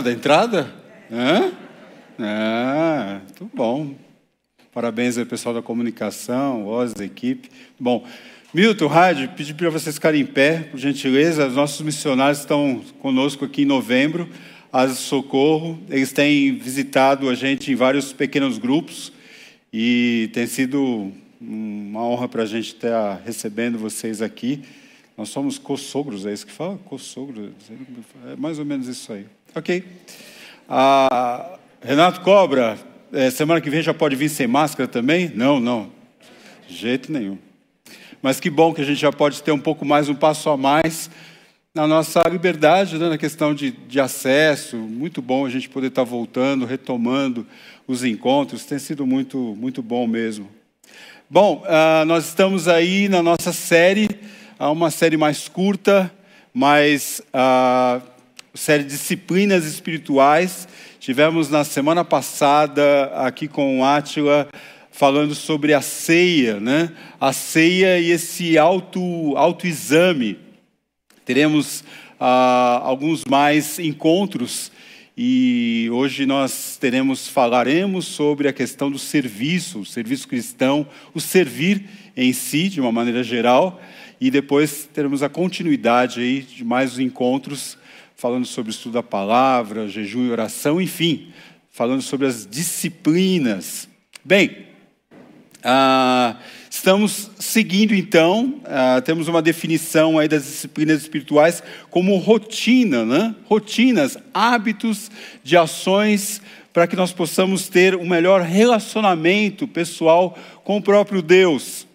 Da entrada? Hã? Ah, muito bom. Parabéns ao pessoal da comunicação, Oz, da equipe. Bom, Milton, Rádio, pedi para vocês ficarem em pé, por gentileza. Os nossos missionários estão conosco aqui em novembro, Asa Socorro. Eles têm visitado a gente em vários pequenos grupos e tem sido uma honra para a gente estar recebendo vocês aqui. Nós somos co-sogros, é isso que fala? Co-sogros, é mais ou menos isso aí. Ok. Ah, Renato Cobra, é, semana que vem já pode vir sem máscara também? Não, não. De jeito nenhum. Mas que bom que a gente já pode ter um pouco mais, um passo a mais na nossa liberdade, né, na questão de, de acesso. Muito bom a gente poder estar voltando, retomando os encontros. Tem sido muito, muito bom mesmo. Bom, uh, nós estamos aí na nossa série, uma série mais curta, mais uh, série de disciplinas espirituais. Tivemos na semana passada aqui com o Átila falando sobre a ceia, né? A ceia e esse auto autoexame. Teremos ah, alguns mais encontros e hoje nós teremos falaremos sobre a questão do serviço, o serviço cristão, o servir em si de uma maneira geral e depois teremos a continuidade aí de mais encontros falando sobre o estudo da palavra, jejum e oração, enfim, falando sobre as disciplinas. Bem, ah, estamos seguindo então, ah, temos uma definição aí das disciplinas espirituais como rotina, né? rotinas, hábitos de ações para que nós possamos ter um melhor relacionamento pessoal com o próprio Deus.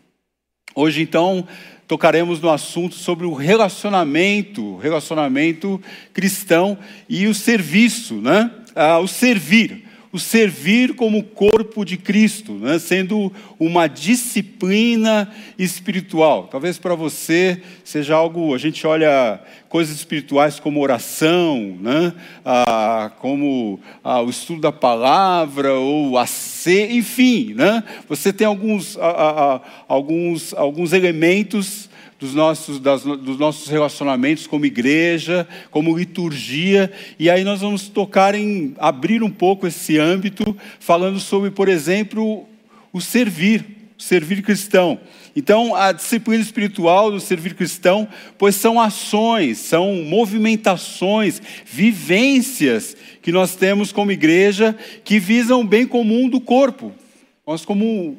Hoje então tocaremos no assunto sobre o relacionamento, relacionamento cristão e o serviço, né? Ah, o servir o servir como corpo de Cristo, né? sendo uma disciplina espiritual. Talvez para você seja algo, a gente olha coisas espirituais como oração, né? ah, como ah, o estudo da palavra, ou a ser, enfim, né? você tem alguns, ah, alguns, alguns elementos dos nossos, das, dos nossos relacionamentos como igreja, como liturgia, e aí nós vamos tocar em abrir um pouco esse âmbito, falando sobre, por exemplo, o servir, o servir cristão. Então, a disciplina espiritual do servir cristão, pois são ações, são movimentações, vivências que nós temos como igreja que visam o bem comum do corpo. Nós, como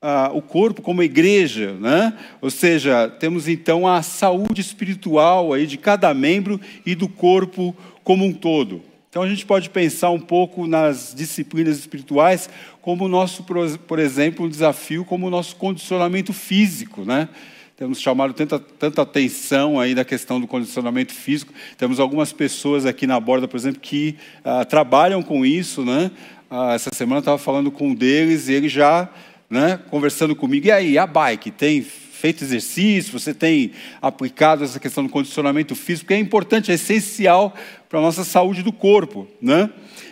ah, o corpo como igreja, né? Ou seja, temos então a saúde espiritual aí de cada membro e do corpo como um todo. Então a gente pode pensar um pouco nas disciplinas espirituais como o nosso, por exemplo, um desafio como o nosso condicionamento físico, né? Temos chamado tanta, tanta atenção aí da questão do condicionamento físico. Temos algumas pessoas aqui na borda, por exemplo, que ah, trabalham com isso, né? Ah, essa semana eu estava falando com um deles e ele já né, conversando comigo. E aí, a bike? Tem feito exercício? Você tem aplicado essa questão do condicionamento físico? Que é importante, é essencial para a nossa saúde do corpo. Né?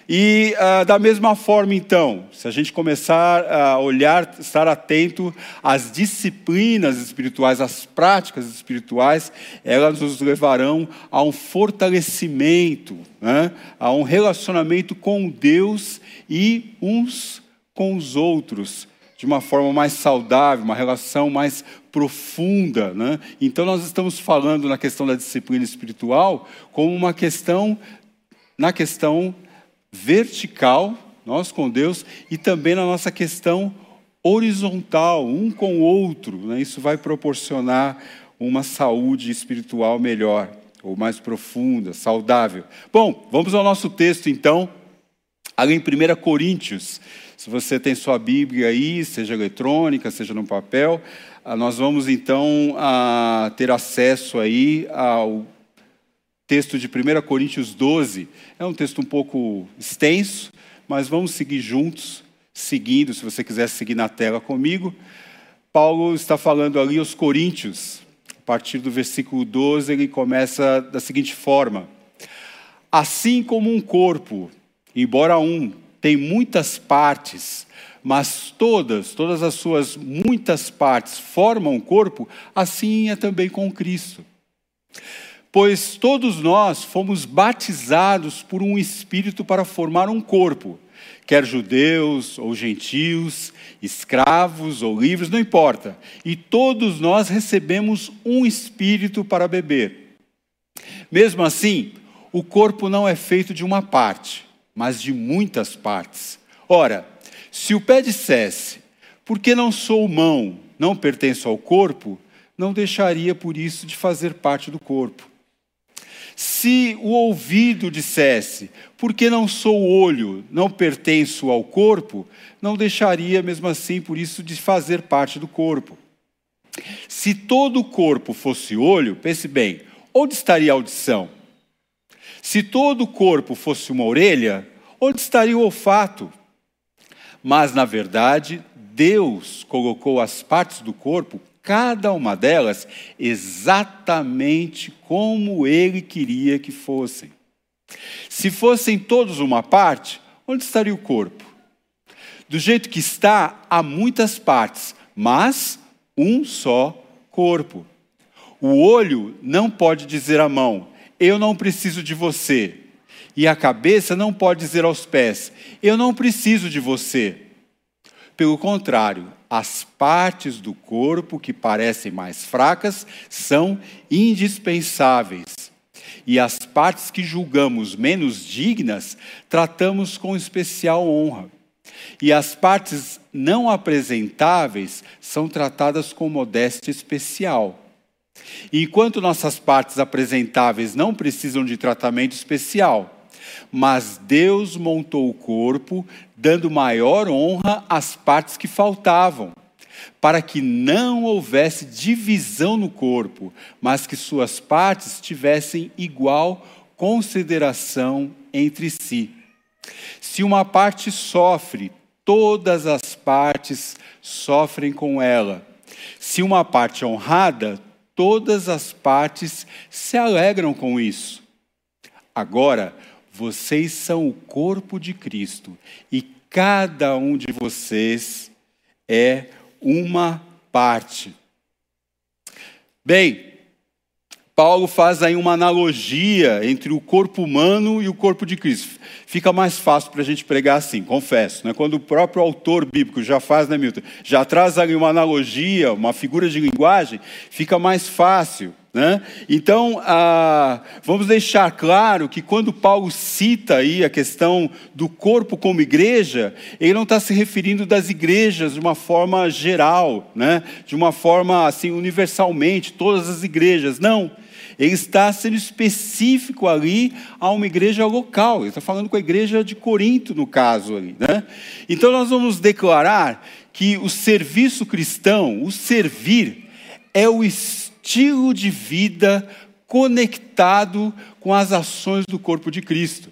E ah, da mesma forma, então, se a gente começar a olhar, estar atento às disciplinas espirituais, às práticas espirituais, elas nos levarão a um fortalecimento, né? a um relacionamento com Deus e uns com os outros de uma forma mais saudável, uma relação mais profunda. Né? Então, nós estamos falando na questão da disciplina espiritual como uma questão, na questão vertical, nós com Deus, e também na nossa questão horizontal, um com o outro. Né? Isso vai proporcionar uma saúde espiritual melhor, ou mais profunda, saudável. Bom, vamos ao nosso texto então, ali em 1 Coríntios. Se você tem sua Bíblia aí, seja eletrônica, seja no papel, ah, nós vamos então ter acesso aí ao texto de 1 Coríntios 12. É um texto um pouco extenso, mas vamos seguir juntos, seguindo, se você quiser seguir na tela comigo. Paulo está falando ali aos Coríntios, a partir do versículo 12, ele começa da seguinte forma: Assim como um corpo, embora um, tem muitas partes, mas todas, todas as suas muitas partes formam o corpo, assim é também com Cristo. Pois todos nós fomos batizados por um espírito para formar um corpo, quer judeus ou gentios, escravos ou livres, não importa. E todos nós recebemos um espírito para beber. Mesmo assim, o corpo não é feito de uma parte, mas de muitas partes. Ora, se o pé dissesse, porque não sou mão, não pertenço ao corpo, não deixaria por isso de fazer parte do corpo. Se o ouvido dissesse, porque não sou olho, não pertenço ao corpo, não deixaria mesmo assim por isso de fazer parte do corpo. Se todo o corpo fosse olho, pense bem, onde estaria a audição? Se todo o corpo fosse uma orelha, onde estaria o olfato? Mas, na verdade, Deus colocou as partes do corpo cada uma delas exatamente como ele queria que fossem. Se fossem todos uma parte, onde estaria o corpo? Do jeito que está, há muitas partes, mas um só corpo. O olho não pode dizer à mão: Eu não preciso de você. E a cabeça não pode dizer aos pés: Eu não preciso de você. Pelo contrário, as partes do corpo que parecem mais fracas são indispensáveis. E as partes que julgamos menos dignas, tratamos com especial honra. E as partes não apresentáveis são tratadas com modéstia especial. E enquanto nossas partes apresentáveis não precisam de tratamento especial, mas Deus montou o corpo, dando maior honra às partes que faltavam, para que não houvesse divisão no corpo, mas que suas partes tivessem igual consideração entre si. Se uma parte sofre, todas as partes sofrem com ela. Se uma parte é honrada, todas as partes se alegram com isso. Agora, vocês são o corpo de Cristo e cada um de vocês é uma parte. Bem, Paulo faz aí uma analogia entre o corpo humano e o corpo de Cristo. Fica mais fácil para a gente pregar assim, confesso. Né? Quando o próprio autor bíblico já faz, né, Milton? Já traz ali uma analogia, uma figura de linguagem, fica mais fácil. Né? Então, ah, vamos deixar claro que quando Paulo cita aí a questão do corpo como igreja, ele não está se referindo das igrejas de uma forma geral, né? de uma forma assim universalmente, todas as igrejas. Não. Ele está sendo específico ali a uma igreja local. Ele está falando com a igreja de Corinto, no caso ali. Né? Então, nós vamos declarar que o serviço cristão, o servir, é o estilo de vida conectado com as ações do corpo de Cristo.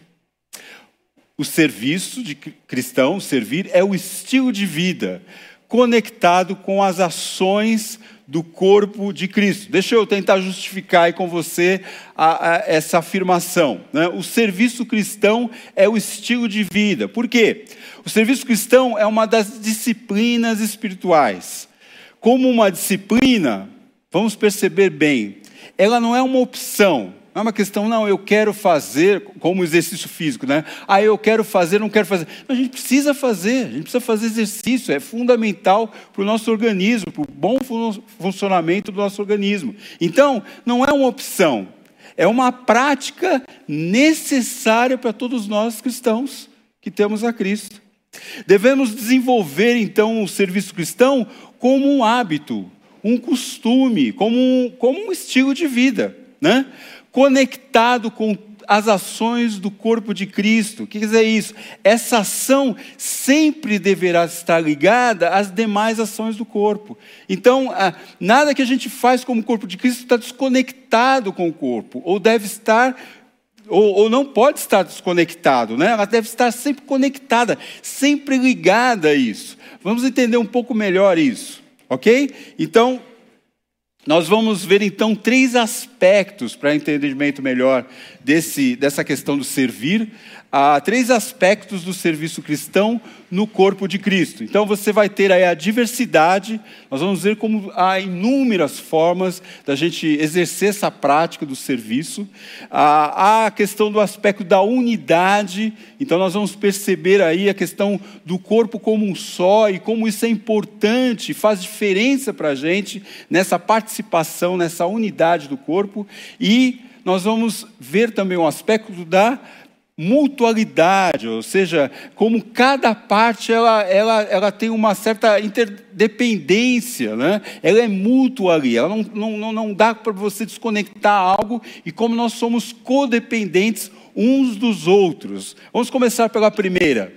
O serviço de cristão, servir, é o estilo de vida conectado com as ações do corpo de Cristo. Deixa eu tentar justificar aí com você a, a, essa afirmação. Né? O serviço cristão é o estilo de vida. Por quê? O serviço cristão é uma das disciplinas espirituais. Como uma disciplina, vamos perceber bem, ela não é uma opção, não é uma questão, não, eu quero fazer, como exercício físico, né? Ah, eu quero fazer, não quero fazer. Não, a gente precisa fazer, a gente precisa fazer exercício, é fundamental para o nosso organismo, para o bom funcionamento do nosso organismo. Então, não é uma opção, é uma prática necessária para todos nós cristãos que temos a Cristo. Devemos desenvolver, então, o serviço cristão como um hábito, um costume, como um, como um estilo de vida, né? Conectado com as ações do corpo de Cristo. O que quer dizer isso? Essa ação sempre deverá estar ligada às demais ações do corpo. Então, nada que a gente faz como corpo de Cristo está desconectado com o corpo, ou deve estar ou, ou, não pode estar desconectado, né? ela deve estar sempre conectada, sempre ligada a isso. Vamos entender um pouco melhor isso. Ok? Então, Nós vamos ver então três aspectos para entendimento melhor desse, dessa questão do servir, há três aspectos do serviço cristão no corpo de Cristo. Então você vai ter aí a diversidade, nós vamos ver como há inúmeras formas da gente exercer essa prática do serviço. Há a questão do aspecto da unidade, então nós vamos perceber aí a questão do corpo como um só e como isso é importante, faz diferença para a gente nessa participação, nessa unidade do corpo. E nós vamos ver também o aspecto da mutualidade, ou seja, como cada parte ela, ela, ela tem uma certa interdependência, né? ela é mútua ali, ela não, não, não dá para você desconectar algo, e como nós somos codependentes uns dos outros. Vamos começar pela primeira,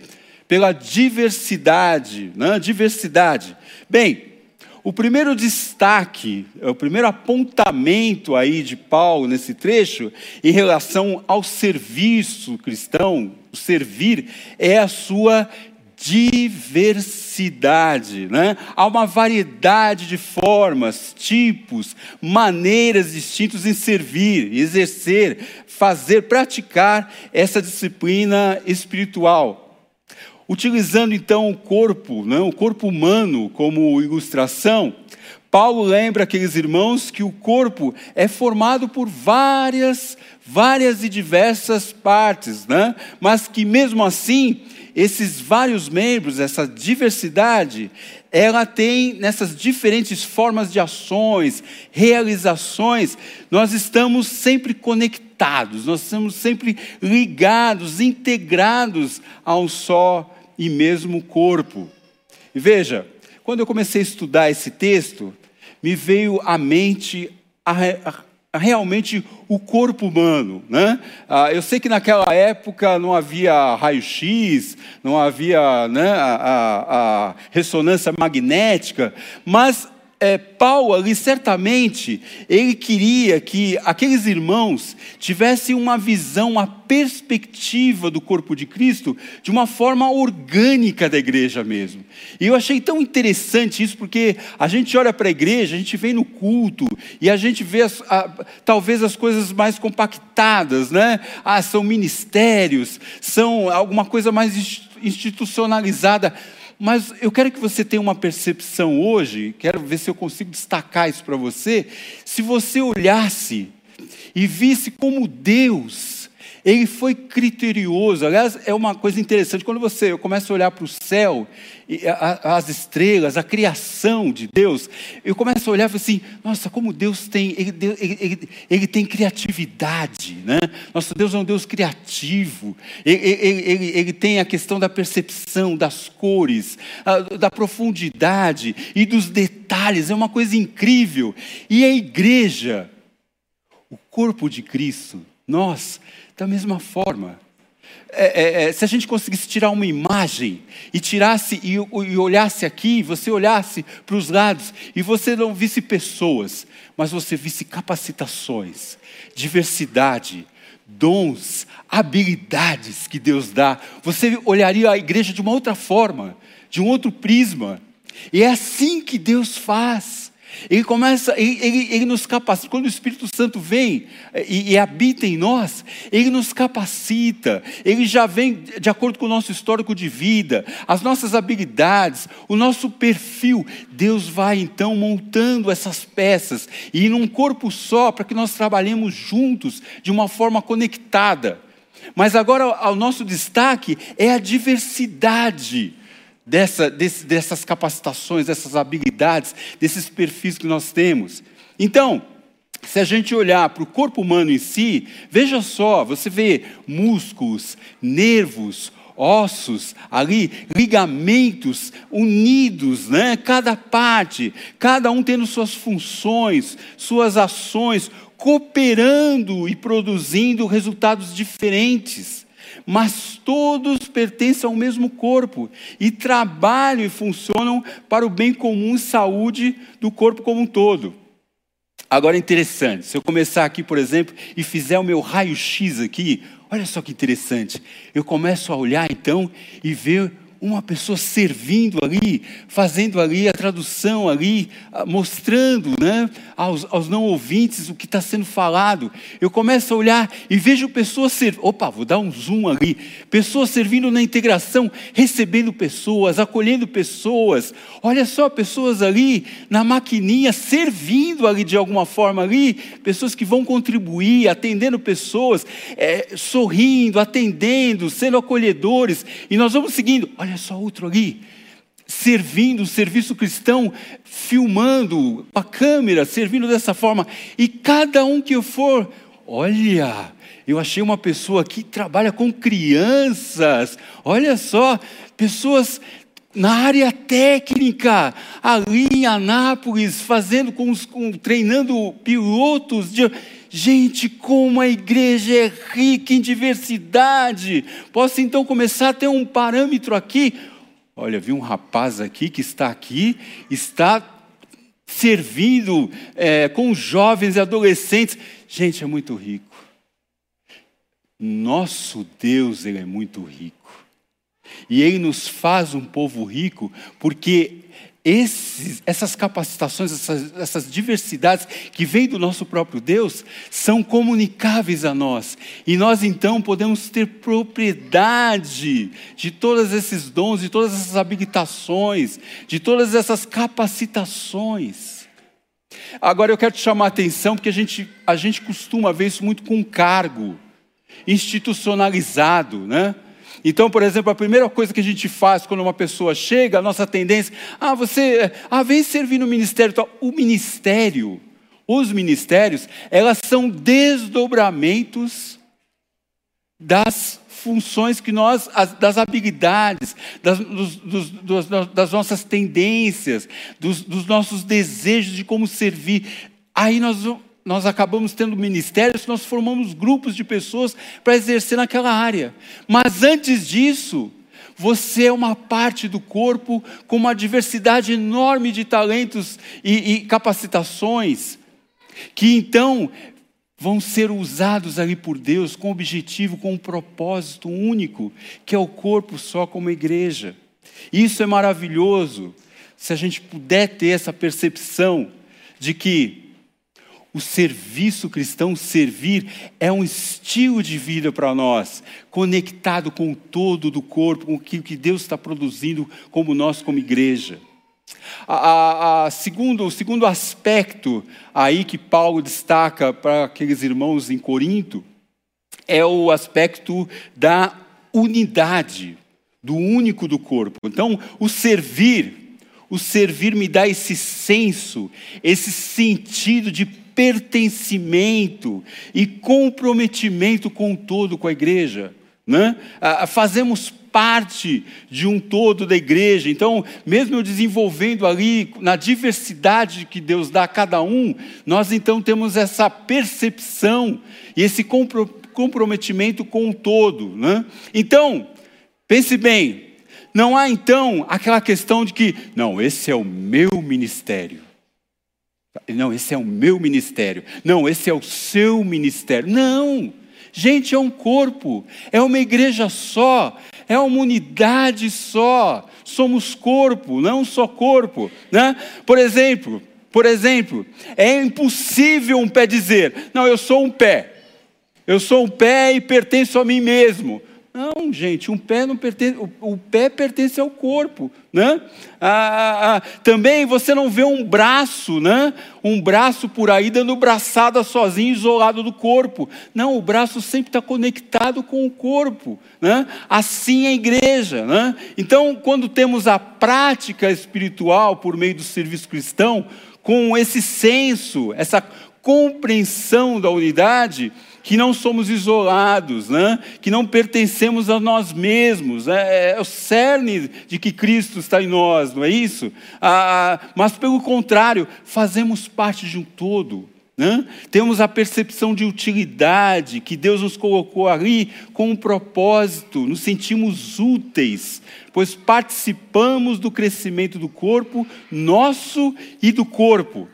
pela diversidade, né? diversidade. Bem, o primeiro destaque, o primeiro apontamento aí de Paulo nesse trecho, em relação ao serviço cristão, o servir, é a sua diversidade, né? Há uma variedade de formas, tipos, maneiras distintas em servir, exercer, fazer, praticar essa disciplina espiritual. Utilizando então o corpo, né, o corpo humano como ilustração, Paulo lembra aqueles irmãos que o corpo é formado por várias, várias e diversas partes, né? mas que mesmo assim, esses vários membros, essa diversidade, ela tem nessas diferentes formas de ações, realizações, nós estamos sempre conectados, nós estamos sempre ligados, integrados a um só e mesmo corpo. E veja, quando eu comecei a estudar esse texto, me veio à mente a, a, a realmente o corpo humano. Né? Ah, eu sei que naquela época não havia raio-x, não havia né, a, a ressonância magnética, mas é, Paulo ali certamente ele queria que aqueles irmãos tivessem uma visão, uma perspectiva do corpo de Cristo de uma forma orgânica da igreja mesmo. E eu achei tão interessante isso porque a gente olha para a igreja, a gente vem no culto e a gente vê as, a, talvez as coisas mais compactadas, né? Ah, são ministérios, são alguma coisa mais institucionalizada. Mas eu quero que você tenha uma percepção hoje, quero ver se eu consigo destacar isso para você. Se você olhasse e visse como Deus ele foi criterioso. Aliás, é uma coisa interessante. Quando você começa a olhar para o céu, as estrelas, a criação de Deus, eu começo a olhar e falo assim: nossa, como Deus tem, ele, ele, ele, ele, tem criatividade. Né? Nosso Deus é um Deus criativo. Ele, ele tem a questão da percepção, das cores, da profundidade e dos detalhes. É uma coisa incrível. E a igreja, o corpo de Cristo, nós da mesma forma, é, é, é, se a gente conseguisse tirar uma imagem e tirasse e, e olhasse aqui, você olhasse para os lados e você não visse pessoas, mas você visse capacitações, diversidade, dons, habilidades que Deus dá, você olharia a igreja de uma outra forma, de um outro prisma. E é assim que Deus faz. Ele começa, ele, ele, ele, nos capacita. Quando o Espírito Santo vem eh, e, e, habita em nós, ele nos capacita. Ele já vem de acordo com o nosso histórico de vida, as nossas habilidades, o nosso perfil. Deus vai então montando essas peças e num corpo só para que nós trabalhemos juntos de uma forma conectada. Mas agora o nosso destaque é a diversidade dessa, desse, dessas capacitações, dessas habilidades, desses perfis que nós temos. Então, se a gente olhar para o corpo humano em si, veja só, você vê músculos, nervos, ossos ali, ligamentos unidos, né? Cada parte, cada um tendo suas funções, suas ações, cooperando e produzindo resultados diferentes mas todos pertencem ao mesmo corpo e trabalham e funcionam para o bem comum e saúde do corpo como um todo. Agora é interessante, se eu começar aqui, por exemplo, e fizer o meu raio-x aqui, olha só que interessante. Eu começo a olhar então e ver uma pessoa servindo ali, fazendo ali a tradução ali, ah, mostrando né, aos, aos não ouvintes o que está sendo falado. Eu começo a olhar e vejo pessoas servindo. Opa, vou dar um zoom ali. Pessoas servindo na integração, recebendo pessoas, acolhendo pessoas. Olha só, pessoas ali na maquininha, servindo ali de alguma forma ali, pessoas que vão contribuir, atendendo pessoas, é, sorrindo, atendendo, sendo acolhedores. E nós vamos seguindo. Olha só outro ali servindo o serviço cristão, filmando a câmera, servindo dessa forma. E cada um que eu for, olha, eu achei uma pessoa que trabalha com crianças. Olha só, pessoas na área técnica, ali em Anápolis, fazendo com, os, com treinando pilotos de Gente, como a igreja é rica em diversidade. Posso então começar a ter um parâmetro aqui. Olha, vi um rapaz aqui que está aqui, está servindo é, com jovens e adolescentes. Gente, é muito rico. Nosso Deus, Ele é muito rico. E Ele nos faz um povo rico porque esses, essas capacitações, essas, essas, diversidades que vêm do nosso próprio Deus, são comunicáveis a nós. E nós então podemos ter propriedade de todos esses dons, de todas essas habilitações, de todas essas capacitações. Agora eu quero te chamar a atenção, porque a gente, a gente costuma ver isso muito com cargo institucionalizado, né? Então, por exemplo, a primeira coisa que a gente faz quando uma pessoa chega, a nossa tendência, ah, você, ah, vem servir no ministério. Então, o ministério, os ministérios, elas são desdobramentos das funções que nós, das habilidades, das, dos, dos, das nossas tendências, dos, dos nossos desejos de como servir. Aí nós nós acabamos tendo ministérios, nós formamos grupos de pessoas para exercer naquela área. Mas antes disso, você é uma parte do corpo com uma diversidade enorme de talentos e, e capacitações, que então vão ser usados ali por Deus com objetivo, com um propósito único, que é o corpo só como igreja. Isso é maravilhoso, se a gente puder ter essa percepção de que o serviço cristão, servir, é um estilo de vida para nós, conectado com o todo do corpo, com o que Deus está produzindo como nós, como igreja. A, a, a segundo, o segundo aspecto aí que Paulo destaca para aqueles irmãos em Corinto é o aspecto da unidade, do único do corpo. Então, o servir, o servir me dá esse senso, esse sentido de pertencimento e comprometimento com o todo, com a igreja. Né? Fazemos parte de um todo da igreja. Então, mesmo eu desenvolvendo ali na diversidade que Deus dá a cada um, nós então temos essa percepção e esse comprometimento com o todo. Né? Então, pense bem, não há então aquela questão de que, não, esse é o meu ministério. Não, esse é o meu ministério. Não, esse é o seu ministério. Não! Gente, é um corpo, é uma igreja só, é uma unidade só. Somos corpo, não só corpo. Né? Por exemplo, por exemplo, é impossível um pé dizer: Não, eu sou um pé. Eu sou um pé e pertenço a mim mesmo. Não, gente, um pé não pertence, o, o pé pertence ao corpo, né? Ah, ah, ah, também você não vê um braço, né? Um braço por aí dando braçada sozinho, isolado do corpo. Não, o braço sempre está conectado com o corpo, né? Assim é a igreja, né? Então, quando temos a prática espiritual por meio do serviço cristão, com esse senso, essa compreensão da unidade, que não somos isolados, né? que não pertencemos a nós mesmos. É, é o cerne de que Cristo está em nós, não é isso? Ah, mas, pelo contrário, fazemos parte de um todo. Né? Temos a percepção de utilidade, que Deus nos colocou ali com um propósito, nos sentimos úteis, pois participamos do crescimento do corpo, nosso e do corpo.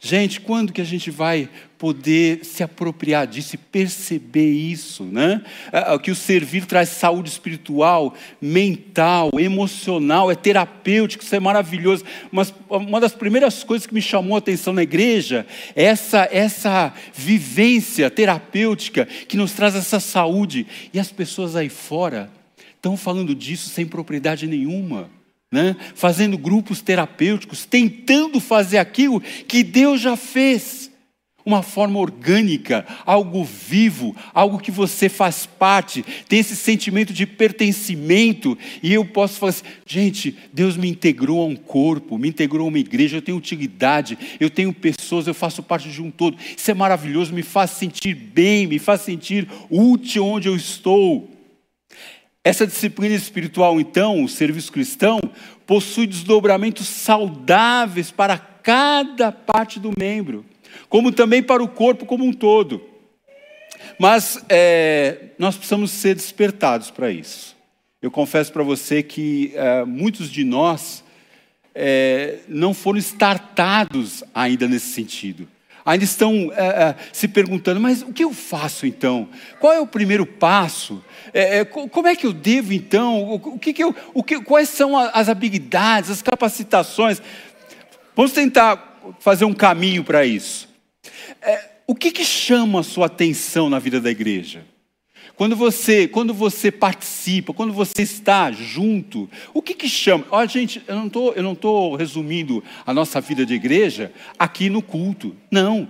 Gente, quando que a gente vai poder se apropriar disso e perceber isso, né? É, é, que o servir traz saúde espiritual, mental, emocional, é terapêutico, isso é maravilhoso. Mas uma das primeiras coisas que me chamou a atenção na igreja é essa, essa vivência terapêutica que nos traz essa saúde. E as pessoas aí fora estão falando disso sem propriedade nenhuma né? fazendo grupos terapêuticos, tentando fazer aquilo que Deus já fez. Uma forma orgânica, algo vivo, algo que você faz parte, tem esse sentimento de pertencimento, e eu posso falar assim: gente, Deus me integrou a um corpo, me integrou a uma igreja, eu tenho utilidade, eu tenho pessoas, eu faço parte de um todo. Isso é maravilhoso, me faz sentir bem, me faz sentir útil onde eu estou. Essa disciplina espiritual, então, o serviço cristão, possui desdobramentos saudáveis para cada parte do membro, como também para o corpo como um todo. Mas é, nós precisamos ser despertados para isso. Eu confesso para você que é, muitos de nós é, não foram startados ainda nesse sentido ainda estão é, é, se perguntando: mas o que eu faço então? Qual é o primeiro passo? É, é como é que eu devo então? O, que, que eu, o que, quais são as habilidades, as capacitações? Vamos tentar fazer um caminho para isso. É, o que, que chama a sua atenção na vida da igreja? Quando você, quando você participa, quando você está junto, o que que chama? Olha, gente, eu não tô, eu não estou resumindo a nossa vida de igreja aqui no culto. Não.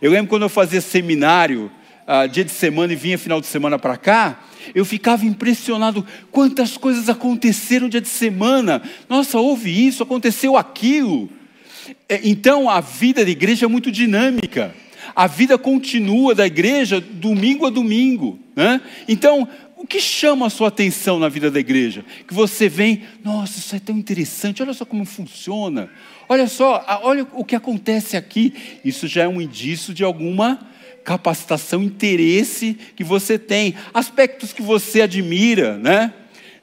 Eu lembro quando eu fazia seminário, uh, dia de semana e vinha final de semana para cá, eu ficava impressionado quantas coisas aconteceram dia de semana. Nossa, houve isso, aconteceu aquilo. É, então a vida da igreja é muito dinâmica a vida continua da igreja domingo a domingo. Né? Então, o que chama a sua atenção na vida da igreja? Que você vem, nossa, isso é tão interessante, olha só como funciona, olha só, olha o que acontece aqui. Isso já é um indício de alguma capacitação, interesse que você tem, aspectos que você admira, né?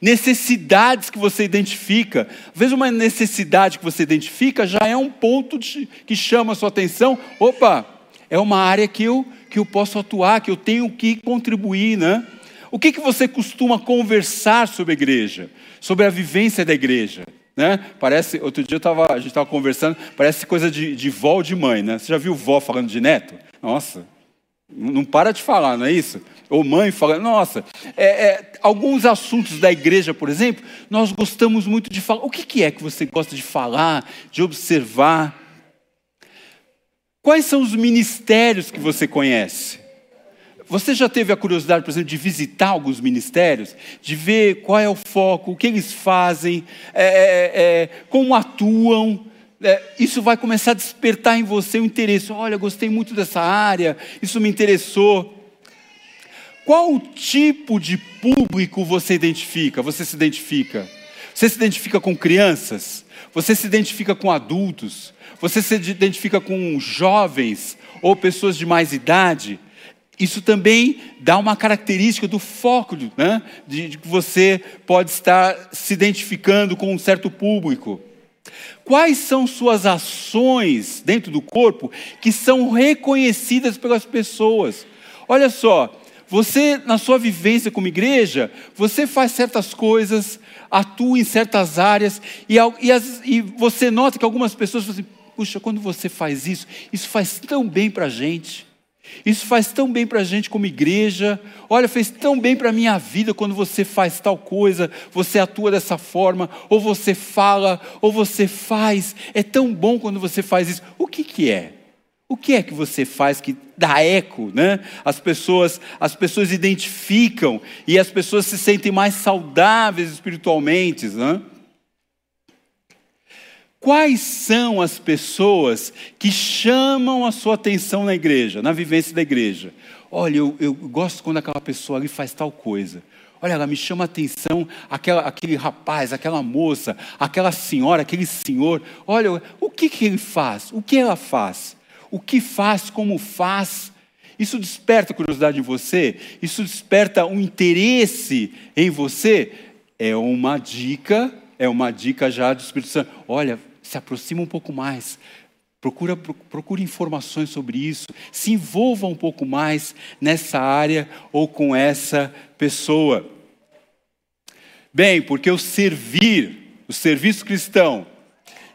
Necessidades que você identifica. Às vezes, uma necessidade que você identifica já é um ponto de, que chama a sua atenção. Opa, é uma área que eu, que eu posso atuar, que eu tenho que contribuir, né? O que, que você costuma conversar sobre a igreja? Sobre a vivência da igreja? Né? Parece, outro dia tava, a gente estava conversando, parece coisa de, de vó ou de mãe, né? Você já viu vó falando de neto? Nossa, não para de falar, não é isso? Ou mãe falando, nossa, é, é, alguns assuntos da igreja, por exemplo, nós gostamos muito de falar. O que, que é que você gosta de falar, de observar? Quais são os ministérios que você conhece? Você já teve a curiosidade, por exemplo, de visitar alguns ministérios, de ver qual é o foco, o que eles fazem, é, é, é como atuam? É, isso vai começar a despertar em você o interesse. Olha, gostei muito dessa área, isso me interessou. Qual tipo de público você identifica? Você se identifica? Você se identifica com crianças? Você se identifica com adultos? você se identifica com jovens ou pessoas de mais idade, isso também dá uma característica do foco, né? de que você pode estar se identificando com um certo público. Quais são suas ações dentro do corpo que são reconhecidas pelas pessoas? Olha só, você, na sua vivência como igreja, você faz certas coisas, atua em certas áreas, e, e, as, e você nota que algumas pessoas falam assim, Puxa, quando você faz isso, isso faz tão bem para a gente. Isso faz tão bem para a gente como igreja. Olha, fez tão bem para a minha vida quando você faz tal coisa, você atua dessa forma, ou você fala, ou você faz. É tão bom quando você faz isso. O que, que é? O que é que você faz que dá eco, né? As pessoas, as pessoas identificam e as pessoas se sentem mais saudáveis espiritualmente, né? Quais são as pessoas que chamam a sua atenção na igreja, na vivência da igreja? Olha, eu, eu gosto quando aquela pessoa ali faz tal coisa. Olha, ela me chama a atenção, aquela, aquele rapaz, aquela moça, aquela senhora, aquele senhor. Olha, o que, que ele faz? O que ela faz? O que faz, como faz? Isso desperta curiosidade em você? Isso desperta um interesse em você? É uma dica, é uma dica já do Espírito Santo. Olha, se aproxima um pouco mais. Procura, procure informações sobre isso, se envolva um pouco mais nessa área ou com essa pessoa. Bem, porque o servir, o serviço cristão,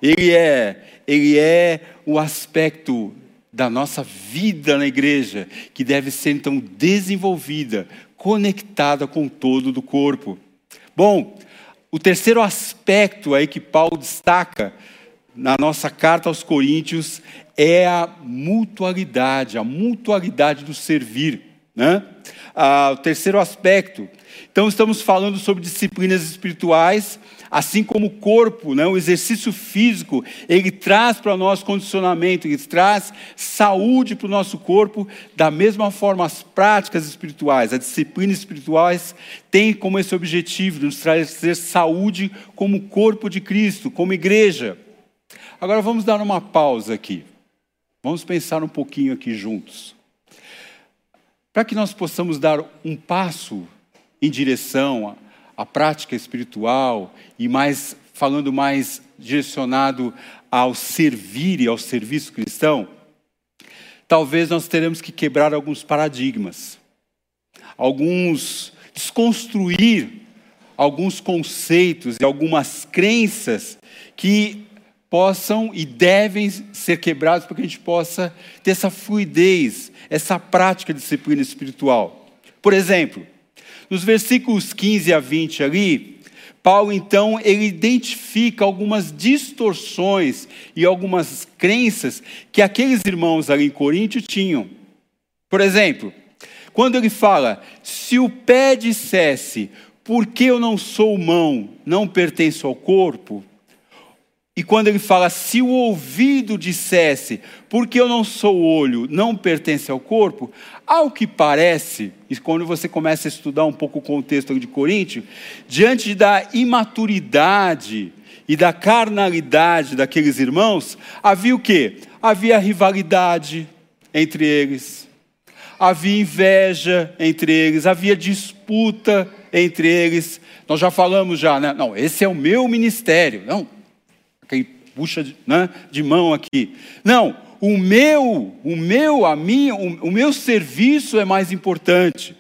ele é, ele é o aspecto da nossa vida na igreja que deve ser então desenvolvida, conectada com o todo do corpo. Bom, o terceiro aspecto aí que Paulo destaca na nossa carta aos Coríntios é a mutualidade, a mutualidade do servir. Né? Ah, o terceiro aspecto. Então, estamos falando sobre disciplinas espirituais Assim como o corpo, né, o exercício físico, ele traz para nós condicionamento, ele traz saúde para o nosso corpo, da mesma forma as práticas espirituais, as disciplinas espirituais têm como esse objetivo, nos trazer saúde como corpo de Cristo, como igreja. Agora vamos dar uma pausa aqui. Vamos pensar um pouquinho aqui juntos. Para que nós possamos dar um passo em direção a prática espiritual e mais falando mais direcionado ao servir e ao serviço cristão, talvez nós teremos que quebrar alguns paradigmas, alguns desconstruir alguns conceitos e algumas crenças que possam e devem ser quebrados para que a gente possa ter essa fluidez, essa prática de disciplina espiritual. Por exemplo, nos versículos 15 a 20 ali, Paulo então ele identifica algumas distorções e algumas crenças que aqueles irmãos ali em Corinto tinham. Por exemplo, quando ele fala: "Se o pé dissesse, porque eu não sou mão, não pertenço ao corpo", e quando ele fala, se o ouvido dissesse, porque eu não sou olho, não pertence ao corpo, ao que parece, e quando você começa a estudar um pouco o contexto de Coríntios, diante da imaturidade e da carnalidade daqueles irmãos, havia o quê? Havia rivalidade entre eles, havia inveja entre eles, havia disputa entre eles. Nós já falamos já, né? Não, esse é o meu ministério. Não, quem puxa de, né, de mão aqui. Não, o meu, o meu, a minha, o, o, meu serviço é mais importante.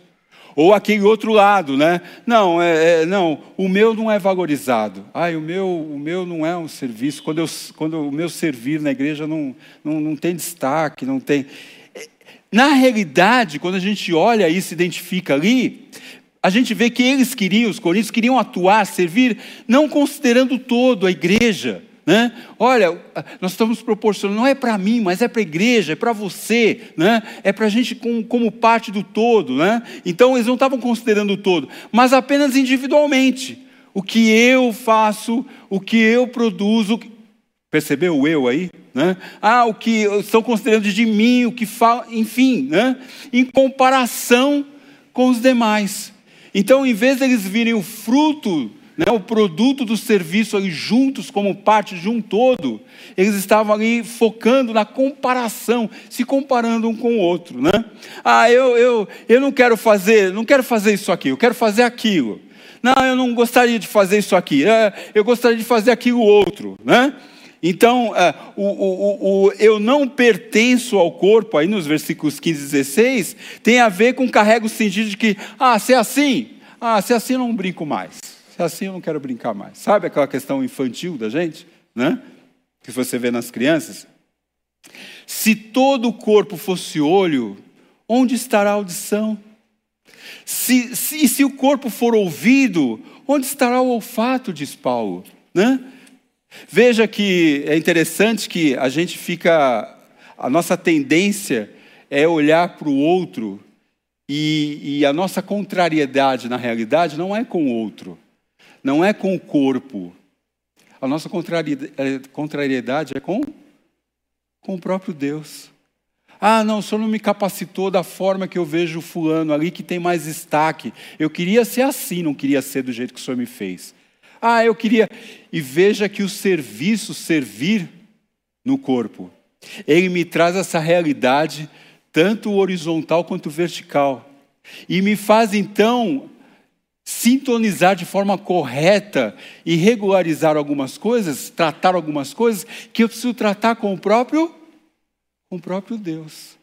Ou aquele outro lado, né? Não, é, é, não, o meu não é valorizado. Ai, o meu, o meu não é um serviço. Quando, eu, quando o meu servir na igreja não, não, não tem destaque, não tem. Na realidade, quando a gente olha e se identifica ali, a gente vê que eles queriam, os coríntios queriam atuar, servir, não considerando todo a igreja. Né? Olha, nós estamos proporcionando, não é para mim, mas é para a igreja, é para você, né? é para a gente como, como, parte do todo. Né? Então eles não estavam considerando o todo, mas apenas individualmente. O que eu faço, o que eu produzo. Percebeu o eu aí? Né? Ah, o que estão considerando de mim, o que fala, enfim, né? em comparação com os demais. Então, em vez deles virem o fruto né, o produto do serviço ali juntos, como parte de um todo, eles estavam ali focando na comparação, se comparando um com o outro. Né? Ah, eu, eu, eu não quero fazer, não quero fazer isso aqui, eu quero fazer aquilo. Não, eu não gostaria de fazer isso aqui, é, eu gostaria de fazer aquilo outro. Né? Então, é, o, o, o, eu não pertenço ao corpo, aí nos versículos 15 e 16, tem a ver com carrega o sentido de que, ah, se é assim, ah, se é assim eu não brinco mais assim eu não quero brincar mais. Sabe aquela questão infantil da gente, né? Que você vê nas crianças? Se todo o corpo fosse olho, onde estará a audição? Se, se, se o corpo for ouvido, onde estará o olfato, diz Paulo, né? Veja que é interessante que a gente fica, a nossa tendência é olhar para o outro e, e, a nossa contrariedade na realidade não é com o outro, não é com o corpo. A nossa contrariedade é com, com o próprio Deus. Ah, não, o senhor não me capacitou da forma que eu vejo o fulano ali que tem mais destaque. Eu queria ser assim, não queria ser do jeito que o senhor me fez. Ah, eu queria. E veja que o serviço, servir no corpo, ele me traz essa realidade, tanto horizontal quanto vertical. E me faz então sintonizar de forma correta e regularizar algumas coisas, tratar algumas coisas que eu preciso tratar com o próprio Com o próprio Deus.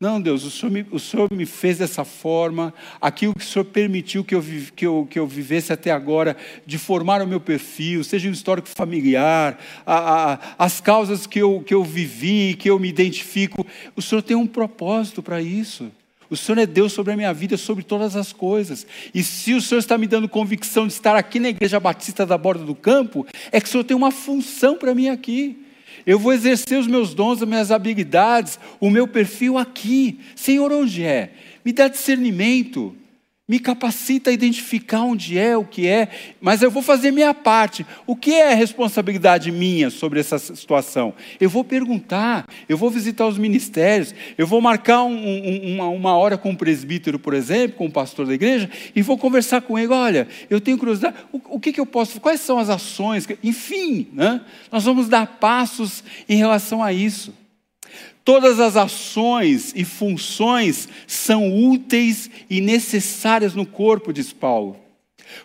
Não, Deus, o Senhor, me, o Senhor me fez dessa forma, aquilo que o Senhor permitiu que eu, que, eu, que eu vivesse até agora, de formar o meu perfil, seja um histórico familiar, a, a, as causas que eu, que eu vivi, que eu me identifico. O Senhor tem um propósito para isso. O Senhor é Deus sobre a minha vida, sobre todas as coisas. E se o Senhor está me dando convicção de estar aqui na Igreja Batista da Borda do Campo, é que o Senhor tem uma função para mim aqui. Eu vou exercer os meus dons, as minhas habilidades, o meu perfil aqui. Senhor, onde é? Me dá discernimento me capacita a identificar onde é, o que é, mas eu vou fazer minha parte. O que é a responsabilidade minha sobre essa situação? Eu vou perguntar, eu vou visitar os ministérios, eu vou marcar um, um, uma, uma hora com o um presbítero, por exemplo, com o pastor da igreja, e vou conversar com ele. Olha, eu tenho curiosidade, o, o que, que eu posso, quais são as ações? Enfim, né? nós vamos dar passos em relação a isso. Todas as ações e funções são úteis e necessárias no corpo, diz Paulo,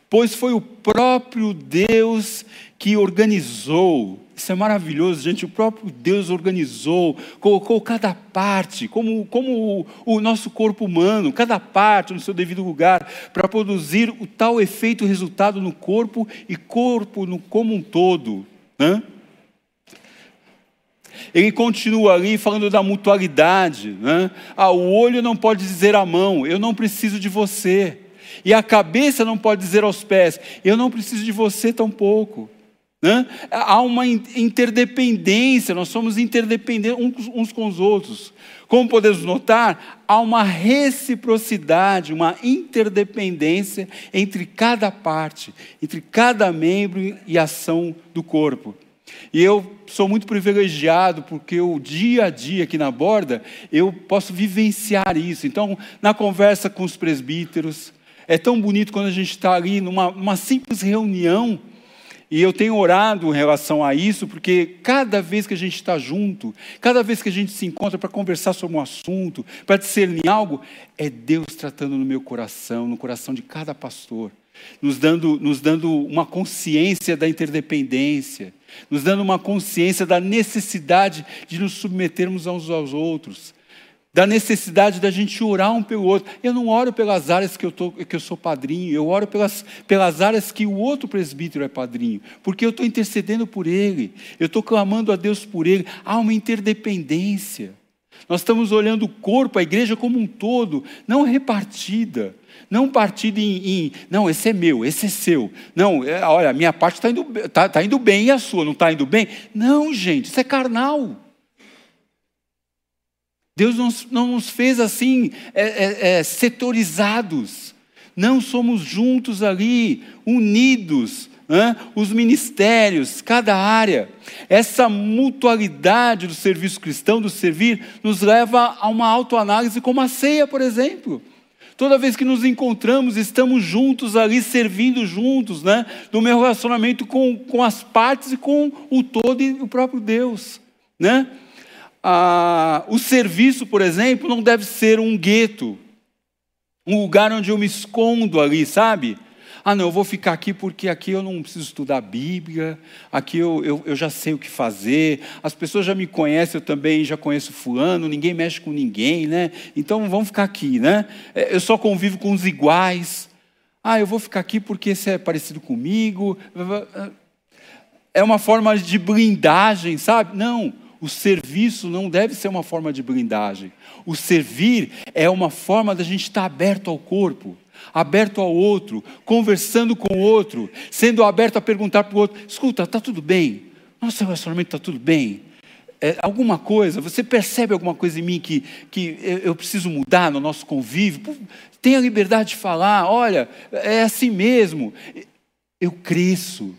pois foi o próprio Deus que organizou. Isso é maravilhoso, gente. O próprio Deus organizou, colocou cada parte, como, como o, o nosso corpo humano, cada parte no seu devido lugar, para produzir o tal efeito resultado no corpo e corpo no, como um todo. Né? Ele continua ali falando da mutualidade. Né? Ah, o olho não pode dizer à mão, eu não preciso de você. E a cabeça não pode dizer aos pés, eu não preciso de você tampouco. Né? Há uma interdependência, nós somos interdependentes uns, com os outros. Como podemos notar, há uma reciprocidade, uma interdependência entre cada parte, entre cada membro e ação do corpo. E eu sou muito privilegiado porque o dia a dia aqui na borda eu posso vivenciar isso. Então, na conversa com os presbíteros, é tão bonito quando a gente está ali numa, numa simples reunião. E eu tenho orado em relação a isso, porque cada vez que a gente está junto, cada vez que a gente se encontra para conversar sobre um assunto, para discernir algo, é Deus tratando no meu coração, no coração de cada pastor nos dando, nos dando uma consciência da interdependência, nos dando uma consciência da necessidade de nos submetermos uns aos outros, da necessidade da gente orar um pelo outro. Eu não oro pelas áreas que eu, tô, que eu sou padrinho, eu oro pelas, pelas áreas que o outro presbítero é padrinho, porque eu estou intercedendo por ele, eu estou clamando a Deus por ele. Há uma interdependência. Nós estamos olhando o corpo, a igreja como um todo, não repartida. Não partido em, em, não, esse é meu, esse é seu. Não, é, olha, a minha parte está indo, tá, tá indo bem e a sua não está indo bem. Não, gente, isso é carnal. Deus não, não nos fez assim, é, é, é, setorizados. Não somos juntos ali, unidos, né? os ministérios, cada área. Essa mutualidade do serviço cristão, do servir, nos leva a uma autoanálise, como a ceia, por exemplo. Toda vez que nos encontramos, estamos juntos ali, servindo juntos, né? No meu relacionamento com, com as partes e com o todo e o próprio Deus, né? Ah, o serviço, por exemplo, não deve ser um gueto, um lugar onde eu me escondo ali, sabe? Ah, não, eu vou ficar aqui porque aqui eu não preciso estudar Bíblia, aqui eu, eu, eu já sei o que fazer, as pessoas já me conhecem, eu também já conheço Fulano, ninguém mexe com ninguém, né? Então vamos ficar aqui, né? É, eu só convivo com os iguais. Ah, eu vou ficar aqui porque esse é parecido comigo. É uma forma de blindagem, sabe? Não. O serviço não deve ser uma forma de blindagem. O servir é uma forma da gente estar aberto ao corpo aberto ao outro, conversando com o outro, sendo aberto a perguntar para o outro: escuta, está tudo bem? Nosso relacionamento está tudo bem? É, alguma coisa, você percebe alguma coisa em mim que, que eu preciso mudar no nosso convívio? Tenha liberdade de falar, olha, é assim mesmo. Eu cresço,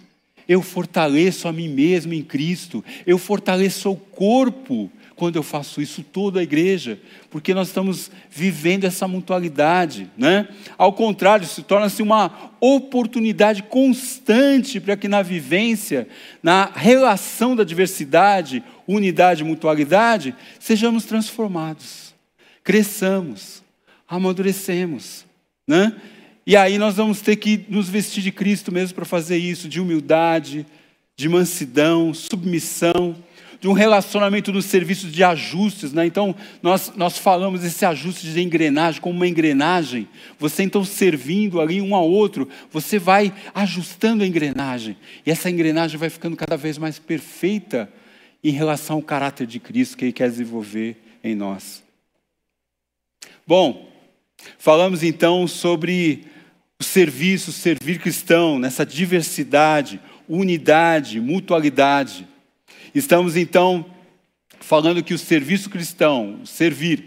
eu fortaleço a mim mesmo em Cristo, eu fortaleço o corpo quando eu faço isso, toda a igreja, porque nós estamos vivendo essa mutualidade. Né? Ao contrário, se torna-se uma oportunidade constante para que na vivência, na relação da diversidade, unidade e mutualidade, sejamos transformados, cresçamos, amadurecemos. Né? E aí nós vamos ter que nos vestir de Cristo mesmo para fazer isso, de humildade, de mansidão, submissão de um relacionamento nos serviços de ajustes, né? Então, nós, nós falamos esse ajuste de engrenagem, como uma engrenagem. Você então servindo ali um ao outro, você vai ajustando a engrenagem. E essa engrenagem vai ficando cada vez mais perfeita em relação ao caráter de Cristo que Ele quer desenvolver em nós. Bom, falamos então sobre o serviço, servir cristão, nessa diversidade, unidade, mutualidade. Estamos então falando que o serviço cristão, servir,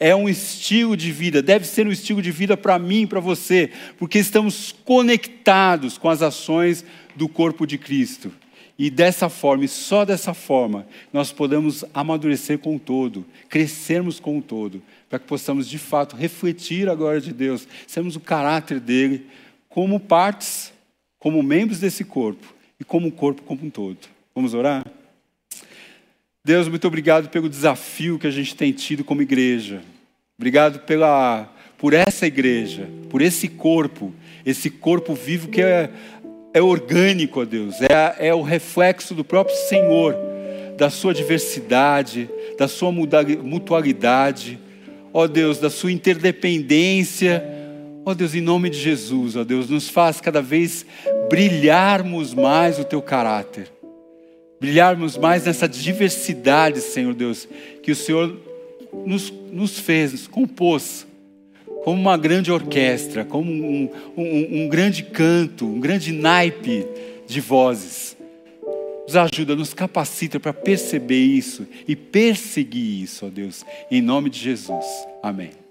é um estilo de vida, deve ser um estilo de vida para mim para você, porque estamos conectados com as ações do corpo de Cristo. E dessa forma, e só dessa forma, nós podemos amadurecer com o todo, crescermos com o todo, para que possamos de fato refletir a glória de Deus, sermos o caráter dele como partes, como membros desse corpo e como um corpo como um todo. Vamos orar? Deus, muito obrigado pelo desafio que a gente tem tido como igreja. Obrigado pela, por essa igreja, por esse corpo, esse corpo vivo que é é orgânico, ó Deus, é, é o reflexo do próprio Senhor, da sua diversidade, da sua mutualidade, ó Deus, da sua interdependência. Ó Deus, em nome de Jesus, ó Deus, nos faz cada vez brilharmos mais o teu caráter, brilharmos mais nessa diversidade, Senhor Deus, que o Senhor nos, nos fez, nos compôs como uma grande orquestra, como um, um, um grande canto, um grande naipe de vozes. Nos ajuda, nos capacita para perceber isso e perseguir isso, ó Deus, em nome de Jesus. Amém.